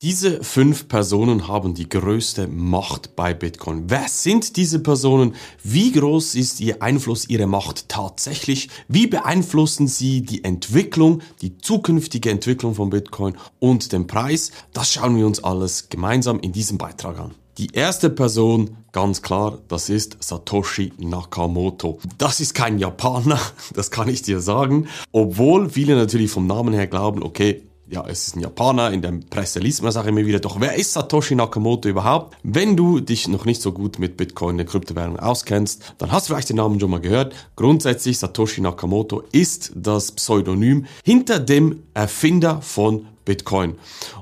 Diese fünf Personen haben die größte Macht bei Bitcoin. Wer sind diese Personen? Wie groß ist ihr Einfluss, ihre Macht tatsächlich? Wie beeinflussen sie die Entwicklung, die zukünftige Entwicklung von Bitcoin und den Preis? Das schauen wir uns alles gemeinsam in diesem Beitrag an. Die erste Person, ganz klar, das ist Satoshi Nakamoto. Das ist kein Japaner, das kann ich dir sagen. Obwohl viele natürlich vom Namen her glauben, okay, ja, es ist ein Japaner, in der Presse liest man das auch immer wieder, doch wer ist Satoshi Nakamoto überhaupt? Wenn du dich noch nicht so gut mit Bitcoin, der Kryptowährung auskennst, dann hast du vielleicht den Namen schon mal gehört. Grundsätzlich Satoshi Nakamoto ist das Pseudonym hinter dem Erfinder von Bitcoin.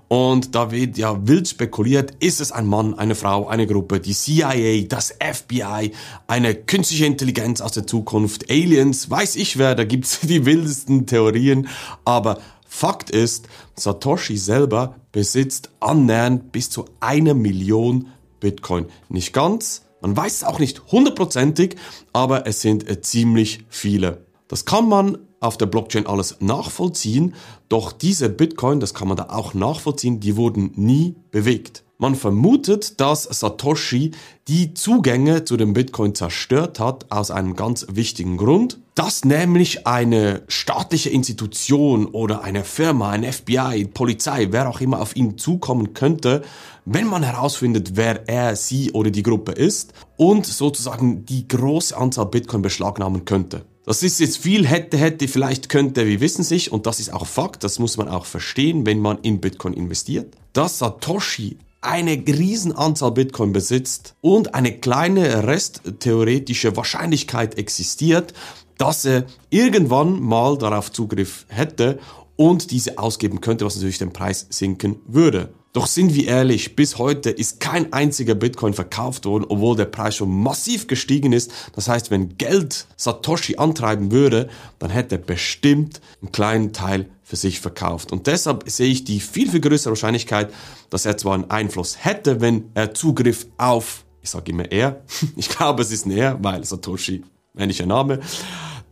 Und da wird ja wild spekuliert, ist es ein Mann, eine Frau, eine Gruppe, die CIA, das FBI, eine künstliche Intelligenz aus der Zukunft, Aliens, weiß ich wer, da gibt's die wildesten Theorien, aber Fakt ist, Satoshi selber besitzt annähernd bis zu eine Million Bitcoin. Nicht ganz, man weiß es auch nicht hundertprozentig, aber es sind äh, ziemlich viele. Das kann man auf der Blockchain alles nachvollziehen, doch diese Bitcoin, das kann man da auch nachvollziehen, die wurden nie bewegt. Man vermutet, dass Satoshi die Zugänge zu dem Bitcoin zerstört hat aus einem ganz wichtigen Grund, dass nämlich eine staatliche Institution oder eine Firma, ein FBI, Polizei, wer auch immer auf ihn zukommen könnte, wenn man herausfindet, wer er, sie oder die Gruppe ist und sozusagen die große Anzahl Bitcoin beschlagnahmen könnte. Das ist jetzt viel hätte, hätte, vielleicht könnte, wir wissen sich und das ist auch Fakt, das muss man auch verstehen, wenn man in Bitcoin investiert. Dass Satoshi eine Riesenanzahl Bitcoin besitzt und eine kleine resttheoretische Wahrscheinlichkeit existiert, dass er irgendwann mal darauf Zugriff hätte und diese ausgeben könnte, was natürlich den Preis sinken würde. Doch sind wir ehrlich, bis heute ist kein einziger Bitcoin verkauft worden, obwohl der Preis schon massiv gestiegen ist. Das heißt, wenn Geld Satoshi antreiben würde, dann hätte er bestimmt einen kleinen Teil für sich verkauft. Und deshalb sehe ich die viel, viel größere Wahrscheinlichkeit, dass er zwar einen Einfluss hätte, wenn er Zugriff auf, ich sage immer er, ich glaube es ist ein er, weil Satoshi, männlicher Name,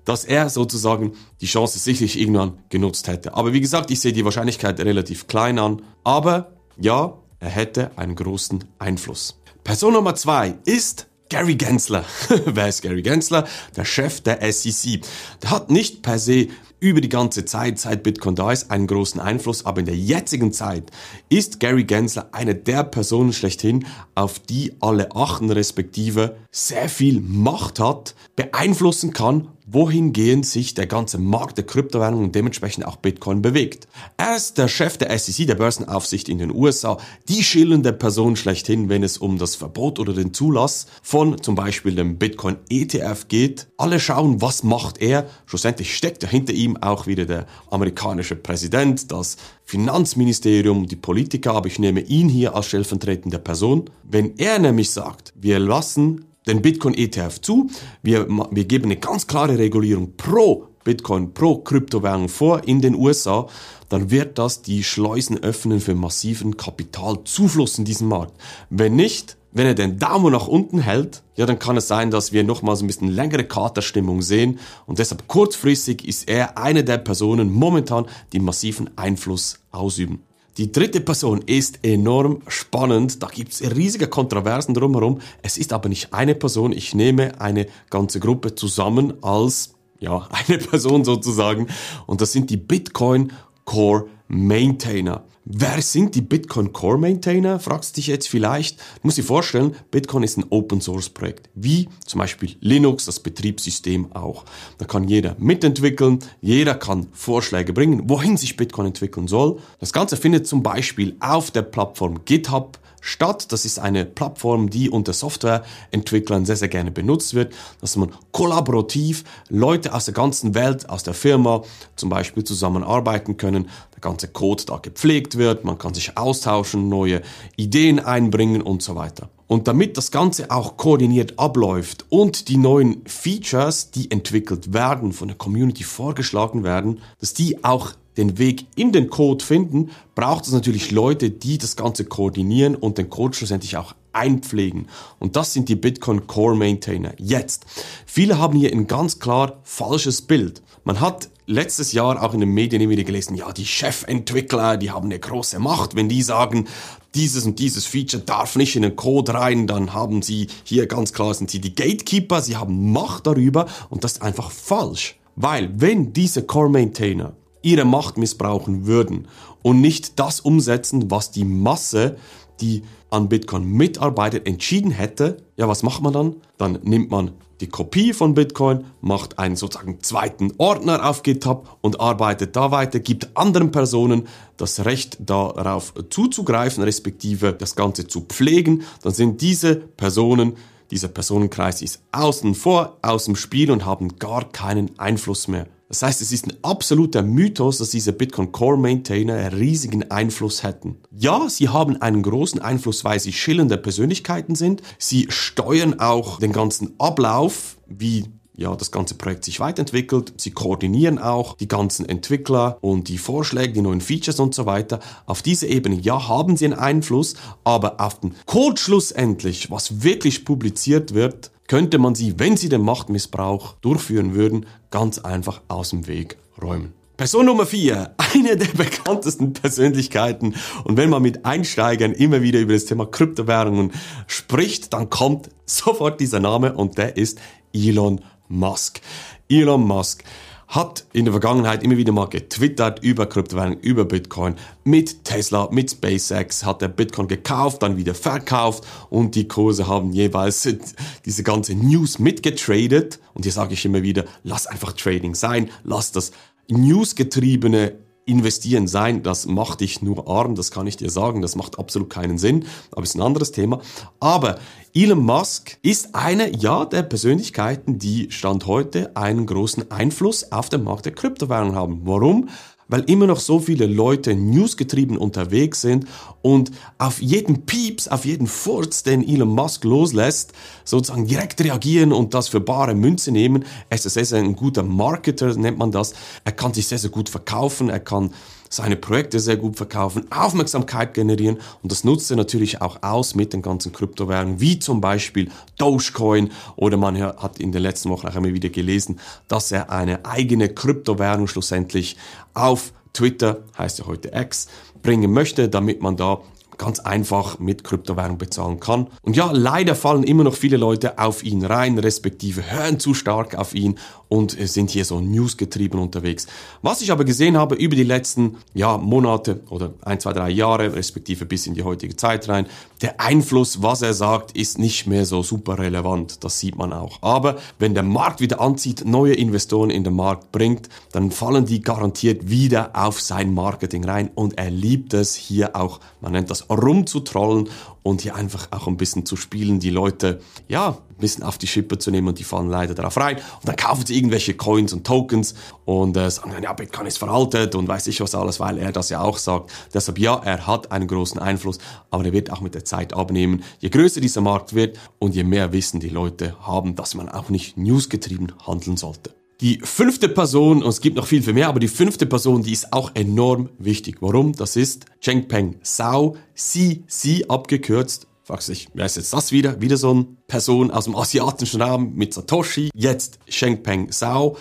dass er sozusagen die Chance sicherlich irgendwann genutzt hätte. Aber wie gesagt, ich sehe die Wahrscheinlichkeit relativ klein an. Aber ja, er hätte einen großen Einfluss. Person Nummer zwei ist Gary Gensler. Wer ist Gary Gensler? Der Chef der SEC. Der hat nicht per se über die ganze Zeit, seit Bitcoin da ist, einen großen Einfluss, aber in der jetzigen Zeit ist Gary Gensler eine der Personen schlechthin, auf die alle achten, respektive sehr viel Macht hat, beeinflussen kann wohingehend sich der ganze Markt der Kryptowährungen und dementsprechend auch Bitcoin bewegt. Er ist der Chef der SEC, der Börsenaufsicht in den USA, die schillernde Person schlechthin, wenn es um das Verbot oder den Zulass von zum Beispiel dem Bitcoin ETF geht. Alle schauen, was macht er. Schlussendlich steckt ja hinter ihm auch wieder der amerikanische Präsident, das Finanzministerium, die Politiker, aber ich nehme ihn hier als stellvertretende Person. Wenn er nämlich sagt, wir lassen den Bitcoin ETF zu. Wir, wir geben eine ganz klare Regulierung pro Bitcoin, pro Kryptowährung vor in den USA, dann wird das die Schleusen öffnen für massiven Kapitalzufluss in diesen Markt. Wenn nicht, wenn er den Daumen nach unten hält, ja, dann kann es sein, dass wir nochmals ein bisschen längere Katerstimmung sehen und deshalb kurzfristig ist er eine der Personen momentan, die massiven Einfluss ausüben. Die dritte Person ist enorm spannend. Da gibt's riesige Kontroversen drumherum. Es ist aber nicht eine Person. Ich nehme eine ganze Gruppe zusammen als ja, eine Person sozusagen. Und das sind die Bitcoin Core Maintainer. Wer sind die Bitcoin Core Maintainer? Fragst du dich jetzt vielleicht. Du musst dir vorstellen, Bitcoin ist ein Open Source Projekt. Wie zum Beispiel Linux, das Betriebssystem auch. Da kann jeder mitentwickeln, jeder kann Vorschläge bringen, wohin sich Bitcoin entwickeln soll. Das Ganze findet zum Beispiel auf der Plattform GitHub statt. Das ist eine Plattform, die unter Softwareentwicklern sehr, sehr gerne benutzt wird, dass man kollaborativ Leute aus der ganzen Welt, aus der Firma zum Beispiel zusammenarbeiten können, der ganze Code da gepflegt wird, man kann sich austauschen, neue Ideen einbringen und so weiter. Und damit das Ganze auch koordiniert abläuft und die neuen Features, die entwickelt werden, von der Community vorgeschlagen werden, dass die auch den Weg in den Code finden, braucht es natürlich Leute, die das Ganze koordinieren und den Code schlussendlich auch einpflegen. Und das sind die Bitcoin Core Maintainer. Jetzt. Viele haben hier ein ganz klar falsches Bild. Man hat letztes Jahr auch in den Medien immer wieder gelesen, ja, die Chefentwickler, die haben eine große Macht, wenn die sagen, dieses und dieses Feature darf nicht in den Code rein, dann haben sie hier ganz klar sind sie die Gatekeeper, sie haben Macht darüber und das ist einfach falsch. Weil wenn diese Core Maintainer ihre Macht missbrauchen würden und nicht das umsetzen, was die Masse, die an Bitcoin mitarbeitet, entschieden hätte, ja, was macht man dann? Dann nimmt man die Kopie von Bitcoin, macht einen sozusagen zweiten Ordner auf GitHub und arbeitet da weiter, gibt anderen Personen das Recht darauf zuzugreifen, respektive das Ganze zu pflegen. Dann sind diese Personen, dieser Personenkreis ist außen vor, aus dem Spiel und haben gar keinen Einfluss mehr. Das heißt, es ist ein absoluter Mythos, dass diese Bitcoin Core Maintainer einen riesigen Einfluss hätten. Ja, sie haben einen großen Einfluss, weil sie schillernde Persönlichkeiten sind. Sie steuern auch den ganzen Ablauf, wie ja, das ganze Projekt sich weiterentwickelt. Sie koordinieren auch die ganzen Entwickler und die Vorschläge, die neuen Features und so weiter. Auf dieser Ebene, ja, haben sie einen Einfluss, aber auf den Code schlussendlich, was wirklich publiziert wird, könnte man sie, wenn sie den Machtmissbrauch durchführen würden, ganz einfach aus dem Weg räumen. Person Nummer 4, eine der bekanntesten Persönlichkeiten. Und wenn man mit Einsteigern immer wieder über das Thema Kryptowährungen spricht, dann kommt sofort dieser Name und der ist Elon Musk. Elon Musk hat in der Vergangenheit immer wieder mal getwittert über Kryptowährungen, über Bitcoin. Mit Tesla, mit SpaceX hat er Bitcoin gekauft, dann wieder verkauft und die Kurse haben jeweils diese ganze News mitgetradet. Und hier sage ich immer wieder, lass einfach Trading sein, lass das Newsgetriebene investieren sein, das macht dich nur arm, das kann ich dir sagen, das macht absolut keinen Sinn, aber ist ein anderes Thema. Aber Elon Musk ist eine, ja, der Persönlichkeiten, die Stand heute einen großen Einfluss auf den Markt der Kryptowährungen haben. Warum? Weil immer noch so viele Leute newsgetrieben unterwegs sind und auf jeden Pieps, auf jeden Furz, den Elon Musk loslässt, sozusagen direkt reagieren und das für bare Münze nehmen. Er ist sehr, sehr ein guter Marketer, nennt man das. Er kann sich sehr, sehr gut verkaufen, er kann seine Projekte sehr gut verkaufen, Aufmerksamkeit generieren und das nutzt er natürlich auch aus mit den ganzen Kryptowährungen, wie zum Beispiel Dogecoin oder man hat in den letzten Wochen auch immer wieder gelesen, dass er eine eigene Kryptowährung schlussendlich auf Twitter, heißt ja heute X, bringen möchte, damit man da ganz einfach mit Kryptowährung bezahlen kann. Und ja, leider fallen immer noch viele Leute auf ihn rein, respektive hören zu stark auf ihn und sind hier so newsgetrieben unterwegs. Was ich aber gesehen habe über die letzten ja, Monate oder ein, zwei, drei Jahre, respektive bis in die heutige Zeit rein, der Einfluss, was er sagt, ist nicht mehr so super relevant. Das sieht man auch. Aber wenn der Markt wieder anzieht, neue Investoren in den Markt bringt, dann fallen die garantiert wieder auf sein Marketing rein und er liebt es hier auch, man nennt das rumzutrollen und hier einfach auch ein bisschen zu spielen, die Leute, ja, ein bisschen auf die Schippe zu nehmen und die fallen leider darauf rein. Und dann kaufen sie irgendwelche Coins und Tokens und äh, sagen, ja, Bitcoin ist veraltet und weiß ich was alles, weil er das ja auch sagt. Deshalb, ja, er hat einen großen Einfluss, aber er wird auch mit der Zeit abnehmen. Je größer dieser Markt wird und je mehr Wissen die Leute haben, dass man auch nicht newsgetrieben handeln sollte. Die fünfte Person, und es gibt noch viel, viel mehr, aber die fünfte Person, die ist auch enorm wichtig. Warum? Das ist Chengpeng Zhao, CC abgekürzt. Fragst dich, wer ist jetzt das wieder? Wieder so eine Person aus dem asiatischen Raum mit Satoshi. Jetzt Chengpeng Zhao.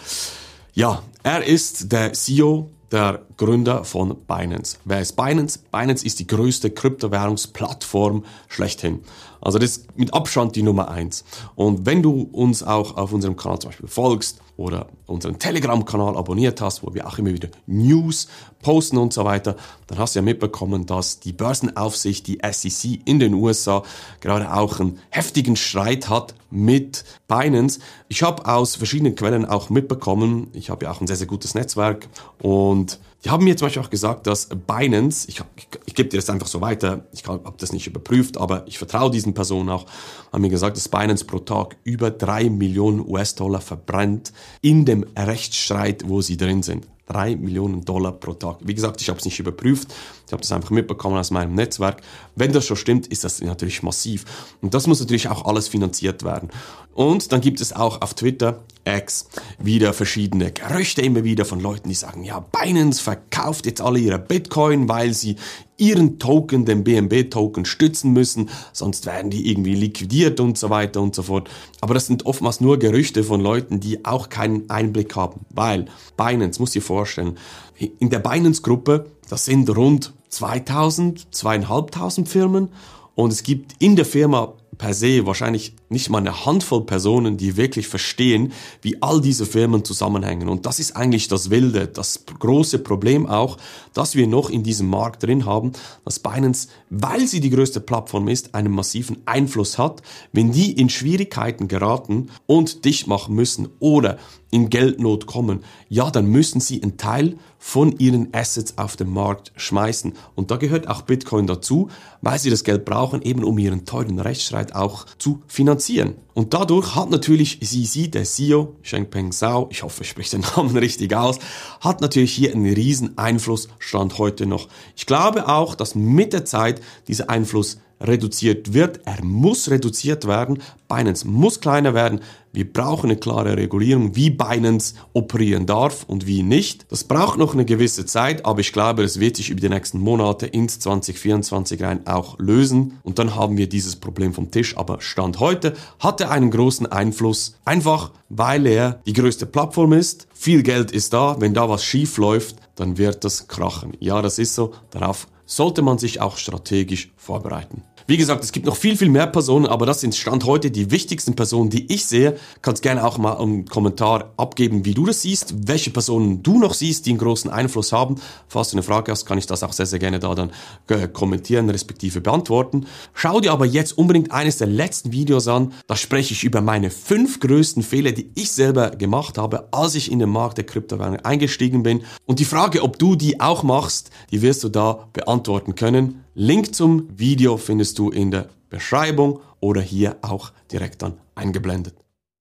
Ja, er ist der CEO der Gründer von Binance. Wer ist Binance? Binance ist die größte Kryptowährungsplattform schlechthin. Also das ist mit Abstand die Nummer eins. Und wenn du uns auch auf unserem Kanal zum Beispiel folgst oder unseren Telegram-Kanal abonniert hast, wo wir auch immer wieder News posten und so weiter, dann hast du ja mitbekommen, dass die Börsenaufsicht, die SEC in den USA, gerade auch einen heftigen Streit hat mit Binance. Ich habe aus verschiedenen Quellen auch mitbekommen, ich habe ja auch ein sehr, sehr gutes Netzwerk und die haben mir zum Beispiel auch gesagt, dass Binance, ich, ich, ich gebe dir das einfach so weiter, ich habe das nicht überprüft, aber ich vertraue diesen Personen auch, haben mir gesagt, dass Binance pro Tag über drei Millionen US-Dollar verbrennt in dem Rechtsstreit, wo sie drin sind. 3 Millionen Dollar pro Tag. Wie gesagt, ich habe es nicht überprüft. Ich habe das einfach mitbekommen aus meinem Netzwerk. Wenn das schon stimmt, ist das natürlich massiv. Und das muss natürlich auch alles finanziert werden. Und dann gibt es auch auf Twitter X wieder verschiedene Gerüchte immer wieder von Leuten, die sagen, ja, Binance verkauft jetzt alle ihre Bitcoin, weil sie ihren Token, den BNB-Token, stützen müssen, sonst werden die irgendwie liquidiert und so weiter und so fort. Aber das sind oftmals nur Gerüchte von Leuten, die auch keinen Einblick haben, weil Binance, muss ihr vorstellen, in der Binance-Gruppe, das sind rund 2000, 2500 Firmen und es gibt in der Firma per se wahrscheinlich nicht mal eine Handvoll Personen, die wirklich verstehen, wie all diese Firmen zusammenhängen. Und das ist eigentlich das Wilde, das große Problem auch, dass wir noch in diesem Markt drin haben, dass Binance, weil sie die größte Plattform ist, einen massiven Einfluss hat. Wenn die in Schwierigkeiten geraten und dicht machen müssen oder in Geldnot kommen, ja, dann müssen sie einen Teil von ihren Assets auf den Markt schmeißen. Und da gehört auch Bitcoin dazu, weil sie das Geld brauchen, eben um ihren teuren Rechtsstreit auch zu finanzieren. Und dadurch hat natürlich Sisi, der CEO, Shengpeng Zhao, ich hoffe, ich spreche den Namen richtig aus, hat natürlich hier einen riesen Einfluss, stand heute noch. Ich glaube auch, dass mit der Zeit dieser Einfluss reduziert wird. Er muss reduziert werden. Binance muss kleiner werden. Wir brauchen eine klare Regulierung, wie Binance operieren darf und wie nicht. Das braucht noch eine gewisse Zeit, aber ich glaube, es wird sich über die nächsten Monate ins 2024 rein auch lösen. Und dann haben wir dieses Problem vom Tisch. Aber Stand heute hat er einen großen Einfluss, einfach weil er die größte Plattform ist. Viel Geld ist da. Wenn da was schief läuft, dann wird das krachen. Ja, das ist so. Darauf sollte man sich auch strategisch vorbereiten. Wie gesagt, es gibt noch viel, viel mehr Personen, aber das sind Stand heute die wichtigsten Personen, die ich sehe. Kannst gerne auch mal einen Kommentar abgeben, wie du das siehst, welche Personen du noch siehst, die einen großen Einfluss haben. Falls du eine Frage hast, kann ich das auch sehr, sehr gerne da dann äh, kommentieren, respektive beantworten. Schau dir aber jetzt unbedingt eines der letzten Videos an. Da spreche ich über meine fünf größten Fehler, die ich selber gemacht habe, als ich in den Markt der Kryptowährung eingestiegen bin. Und die Frage, ob du die auch machst, die wirst du da beantworten können. Link zum Video findest du in der Beschreibung oder hier auch direkt dann eingeblendet.